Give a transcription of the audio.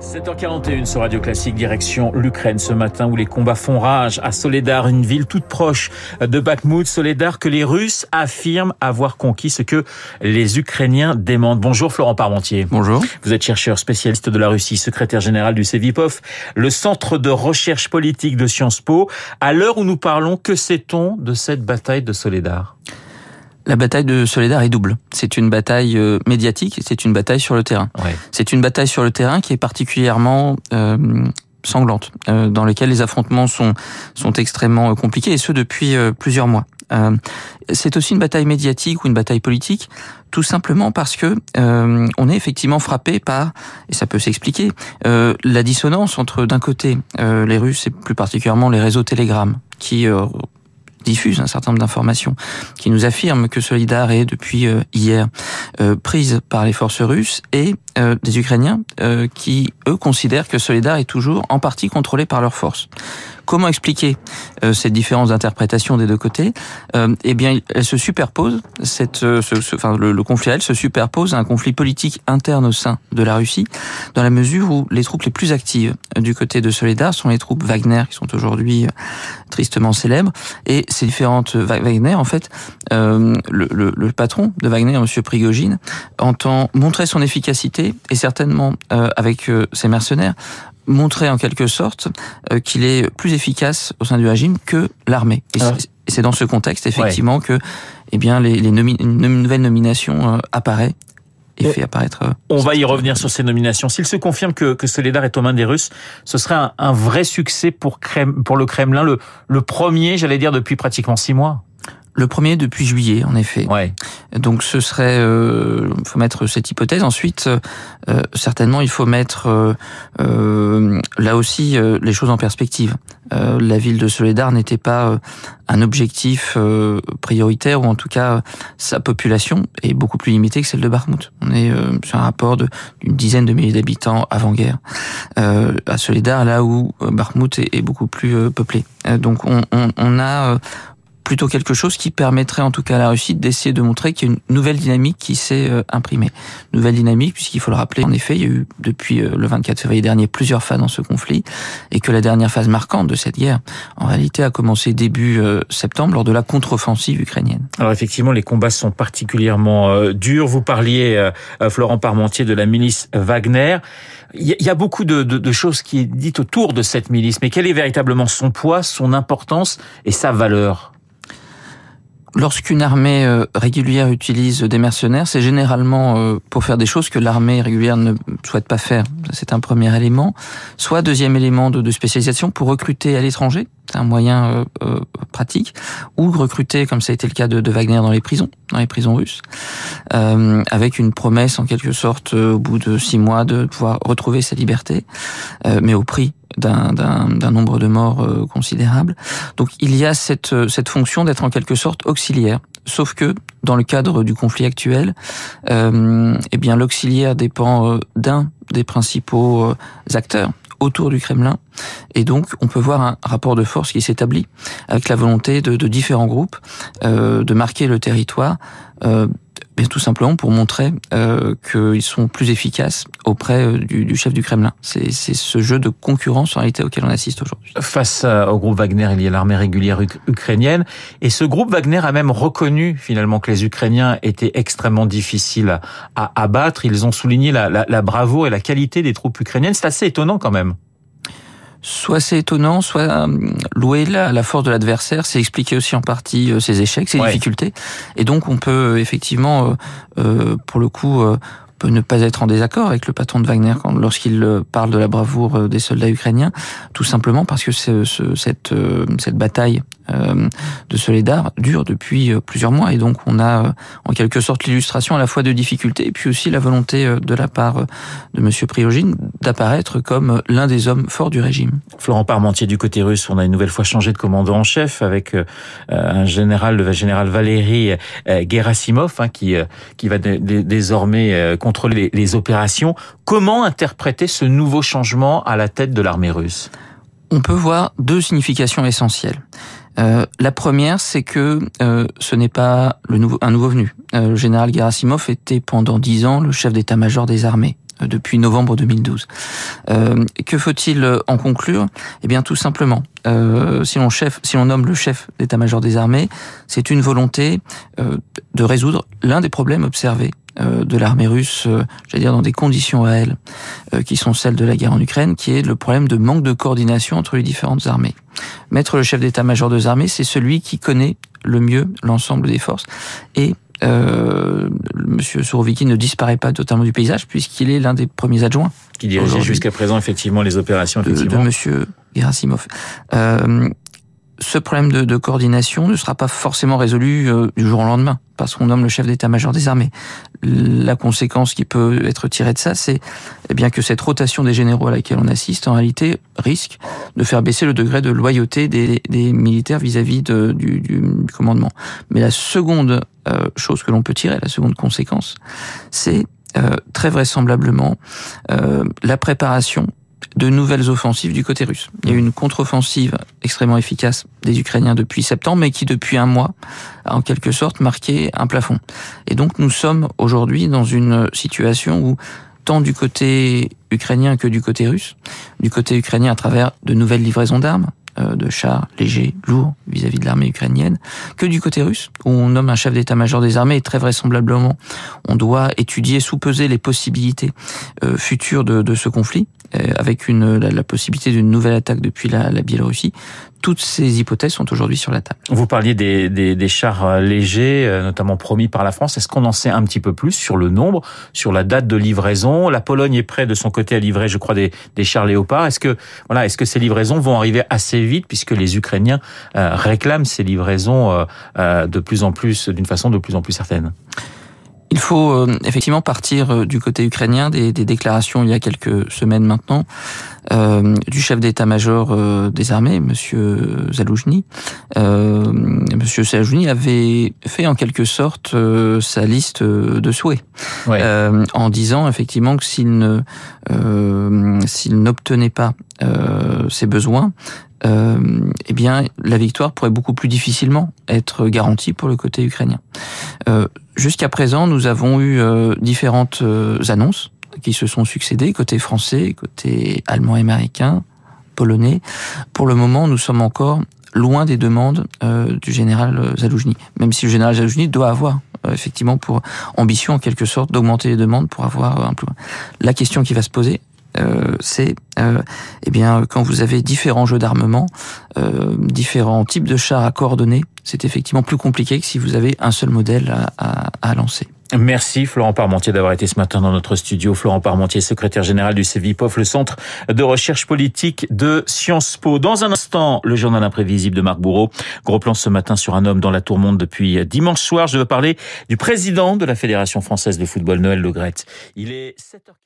7h41 sur Radio Classique, direction l'Ukraine ce matin où les combats font rage à Soledar, une ville toute proche de Bakhmut. Soledar que les Russes affirment avoir conquis ce que les Ukrainiens demandent. Bonjour Florent Parmentier. Bonjour. Vous êtes chercheur spécialiste de la Russie, secrétaire général du CEVIPOF, le centre de recherche politique de Sciences Po. À l'heure où nous parlons, que sait-on de cette bataille de Soledar? La bataille de Soledar est double. C'est une bataille euh, médiatique et c'est une bataille sur le terrain. Ouais. C'est une bataille sur le terrain qui est particulièrement euh, sanglante, euh, dans laquelle les affrontements sont, sont extrêmement compliqués, et ce depuis euh, plusieurs mois. Euh, c'est aussi une bataille médiatique ou une bataille politique, tout simplement parce que euh, on est effectivement frappé par, et ça peut s'expliquer, euh, la dissonance entre d'un côté les Russes et plus particulièrement les réseaux Telegram qui diffuse un certain nombre d'informations qui nous affirment que Solidar est depuis euh, hier euh, prise par les forces russes et euh, des Ukrainiens qui eux considèrent que Solidar est toujours en partie contrôlé par leurs forces. Comment expliquer euh, cette différence d'interprétation des deux côtés? Euh, Eh bien, elle se superpose. Cette, ce, ce, enfin, le, le, conflit, elle se superpose à un conflit politique interne au sein de la Russie, dans la mesure où les troupes les plus actives du côté de Soledar sont les troupes Wagner, qui sont aujourd'hui tristement célèbres. Et ces différentes Wagner, en fait, euh, le, le, le, patron de Wagner, Monsieur Prigogine, entend montrer son efficacité et certainement avec ses mercenaires montrer en quelque sorte euh, qu'il est plus efficace au sein du régime que l'armée. Et c'est dans ce contexte effectivement ouais. que eh bien les, les nomi une nouvelle nomination euh, apparaît et fait apparaître. Euh, On va y revenir sur ces nominations. S'il se confirme que, que Soledar est aux mains des Russes, ce serait un, un vrai succès pour, Krem, pour le Kremlin, le, le premier, j'allais dire, depuis pratiquement six mois. Le premier depuis juillet, en effet. Ouais. Donc ce serait, euh, faut mettre cette hypothèse. Ensuite, euh, certainement, il faut mettre euh, euh là aussi euh, les choses en perspective. Euh, la ville de Soledar n'était pas un objectif prioritaire, ou en tout cas, sa population est beaucoup plus limitée que celle de Bakhmut. On est sur un rapport d'une dizaine de milliers d'habitants avant-guerre à Soledar, là où est, est, beaucoup plus peuplé. donc on, on, on a plutôt quelque chose qui permettrait en tout cas à la Russie d'essayer de montrer qu'il y a une nouvelle dynamique qui s'est euh, imprimée. Nouvelle dynamique puisqu'il faut le rappeler, en effet, il y a eu depuis euh, le 24 février dernier plusieurs phases dans ce conflit et que la dernière phase marquante de cette guerre, en réalité, a commencé début euh, septembre lors de la contre-offensive ukrainienne. Alors effectivement, les combats sont particulièrement durs. Vous parliez, Florent Parmentier, de la milice Wagner. Il y a beaucoup de, de, de choses qui est dites autour de cette milice, mais quel est véritablement son poids, son importance et sa valeur? Lorsqu'une armée euh, régulière utilise des mercenaires, c'est généralement euh, pour faire des choses que l'armée régulière ne souhaite pas faire. C'est un premier élément. Soit deuxième élément de, de spécialisation pour recruter à l'étranger. C'est un moyen euh, euh, pratique. Ou recruter, comme ça a été le cas de, Wagner dans les prisons, dans les prisons russes, euh, avec une promesse en quelque sorte au bout de six mois de pouvoir retrouver sa liberté, mais au prix d'un nombre de morts considérable. Donc il y a cette, cette fonction d'être en quelque sorte auxiliaire. Sauf que dans le cadre du conflit actuel, eh bien l'auxiliaire dépend d'un des principaux acteurs autour du Kremlin. Et donc, on peut voir un rapport de force qui s'établit avec la volonté de, de différents groupes euh, de marquer le territoire euh, bien tout simplement pour montrer euh, qu'ils sont plus efficaces auprès du, du chef du Kremlin. C'est ce jeu de concurrence en réalité auquel on assiste aujourd'hui. Face au groupe Wagner, il y a l'armée régulière ukrainienne, et ce groupe Wagner a même reconnu finalement que les Ukrainiens étaient extrêmement difficiles à abattre. Ils ont souligné la, la, la bravoure et la qualité des troupes ukrainiennes. C'est assez étonnant quand même soit c'est étonnant, soit euh, louer la, la force de l'adversaire, c'est expliquer aussi en partie euh, ses échecs, ses ouais. difficultés. Et donc on peut euh, effectivement, euh, pour le coup, peut ne pas être en désaccord avec le patron de Wagner lorsqu'il parle de la bravoure des soldats ukrainiens, tout simplement parce que ce, ce, cette, cette bataille euh, de Soledar dure depuis plusieurs mois et donc on a en quelque sorte l'illustration à la fois de difficultés et puis aussi la volonté de la part de Monsieur Priogine d'apparaître comme l'un des hommes forts du régime. Florent Parmentier du côté russe, on a une nouvelle fois changé de commandant en chef avec euh, un général, le général Valéry euh, Gerasimov, hein, qui qui va désormais contrôler les, opérations. Comment interpréter ce nouveau changement à la tête de l'armée russe? On peut voir deux significations essentielles. Euh, la première, c'est que euh, ce n'est pas un nouveau venu. Euh, le général Gerasimov était pendant dix ans le chef d'état-major des armées depuis novembre 2012. Euh, que faut-il en conclure? Eh bien, tout simplement, si l'on nomme le chef d'état-major des armées, c'est une volonté de résoudre l'un des problèmes observés de l'armée russe, j'allais dire dans des conditions réelles qui sont celles de la guerre en Ukraine, qui est le problème de manque de coordination entre les différentes armées. Mettre le chef d'état-major des armées, c'est celui qui connaît le mieux l'ensemble des forces et euh, Monsieur Souroviki ne disparaît pas totalement du paysage puisqu'il est l'un des premiers adjoints. Qui dirigeait jusqu'à présent effectivement les opérations effectivement. De, Monsieur Gerasimov. Euh, ce problème de, de, coordination ne sera pas forcément résolu euh, du jour au lendemain, parce qu'on nomme le chef d'état-major des armées. La conséquence qui peut être tirée de ça, c'est eh bien que cette rotation des généraux à laquelle on assiste, en réalité, risque de faire baisser le degré de loyauté des, des militaires vis-à-vis -vis du, du, commandement. Mais la seconde euh, chose que l'on peut tirer, la seconde conséquence, c'est euh, très vraisemblablement la préparation de nouvelles offensives du côté russe. Il y a eu une contre-offensive extrêmement efficace des Ukrainiens depuis septembre, mais qui depuis un mois a en quelque sorte marqué un plafond. Et donc nous sommes aujourd'hui dans une situation où tant du côté ukrainien que du côté russe, du côté ukrainien à travers de nouvelles livraisons d'armes, euh, de chars légers, lourds vis-à-vis de l'armée ukrainienne, que du côté russe, où on nomme un chef d'état-major des armées et très vraisemblablement on doit étudier, sous-peser les possibilités euh, futures de, de ce conflit. Euh, avec une, la, possibilité d'une nouvelle attaque depuis la, Biélorussie. Toutes ces hypothèses sont aujourd'hui sur la table. Vous parliez des, des, chars euh, légers, euh, notamment promis par la France. Est-ce qu'on en sait un petit peu plus sur le nombre, sur la date de livraison? La Pologne est prête de son côté à livrer, je crois, des, des chars Léopard. Est-ce que voilà, est-ce que ces livraisons vont arriver assez vite puisque les Ukrainiens réclament ces livraisons de plus en plus, d'une façon de plus en plus certaine? Il faut euh, effectivement partir euh, du côté ukrainien des, des, déclarations il y a quelques semaines maintenant euh, du chef d'état-major des armées, Monsieur Zaloujny. Monsieur Zaloujny avait fait en quelque sorte sa liste de souhaits, en disant effectivement que s'il ne s'il n'obtenait pas ses besoins, euh, eh bien, la victoire pourrait beaucoup plus difficilement être garantie pour le côté ukrainien. Euh, Jusqu'à présent, nous avons eu euh, différentes euh, annonces qui se sont succédées, côté français, côté allemand américain, polonais. Pour le moment, nous sommes encore loin des demandes du général Zaloujny, même si le général Zaloujny doit avoir effectivement pour ambition en quelque sorte d'augmenter les demandes pour avoir un peu. La question qui va se poser, c'est euh, eh bien quand vous avez différents jeux d'armement, euh, différents types de chars à coordonner, c'est effectivement plus compliqué que si vous avez un seul modèle à, à, à lancer. Merci Florent Parmentier d'avoir été ce matin dans notre studio. Florent Parmentier, secrétaire général du CEVIPOF, le centre de recherche politique de Sciences Po. Dans un instant, le journal imprévisible de Marc Bourreau. Gros plan ce matin sur un homme dans la tourmente depuis dimanche soir. Je veux parler du président de la Fédération française de football, Noël Legrette. Il est 7h40.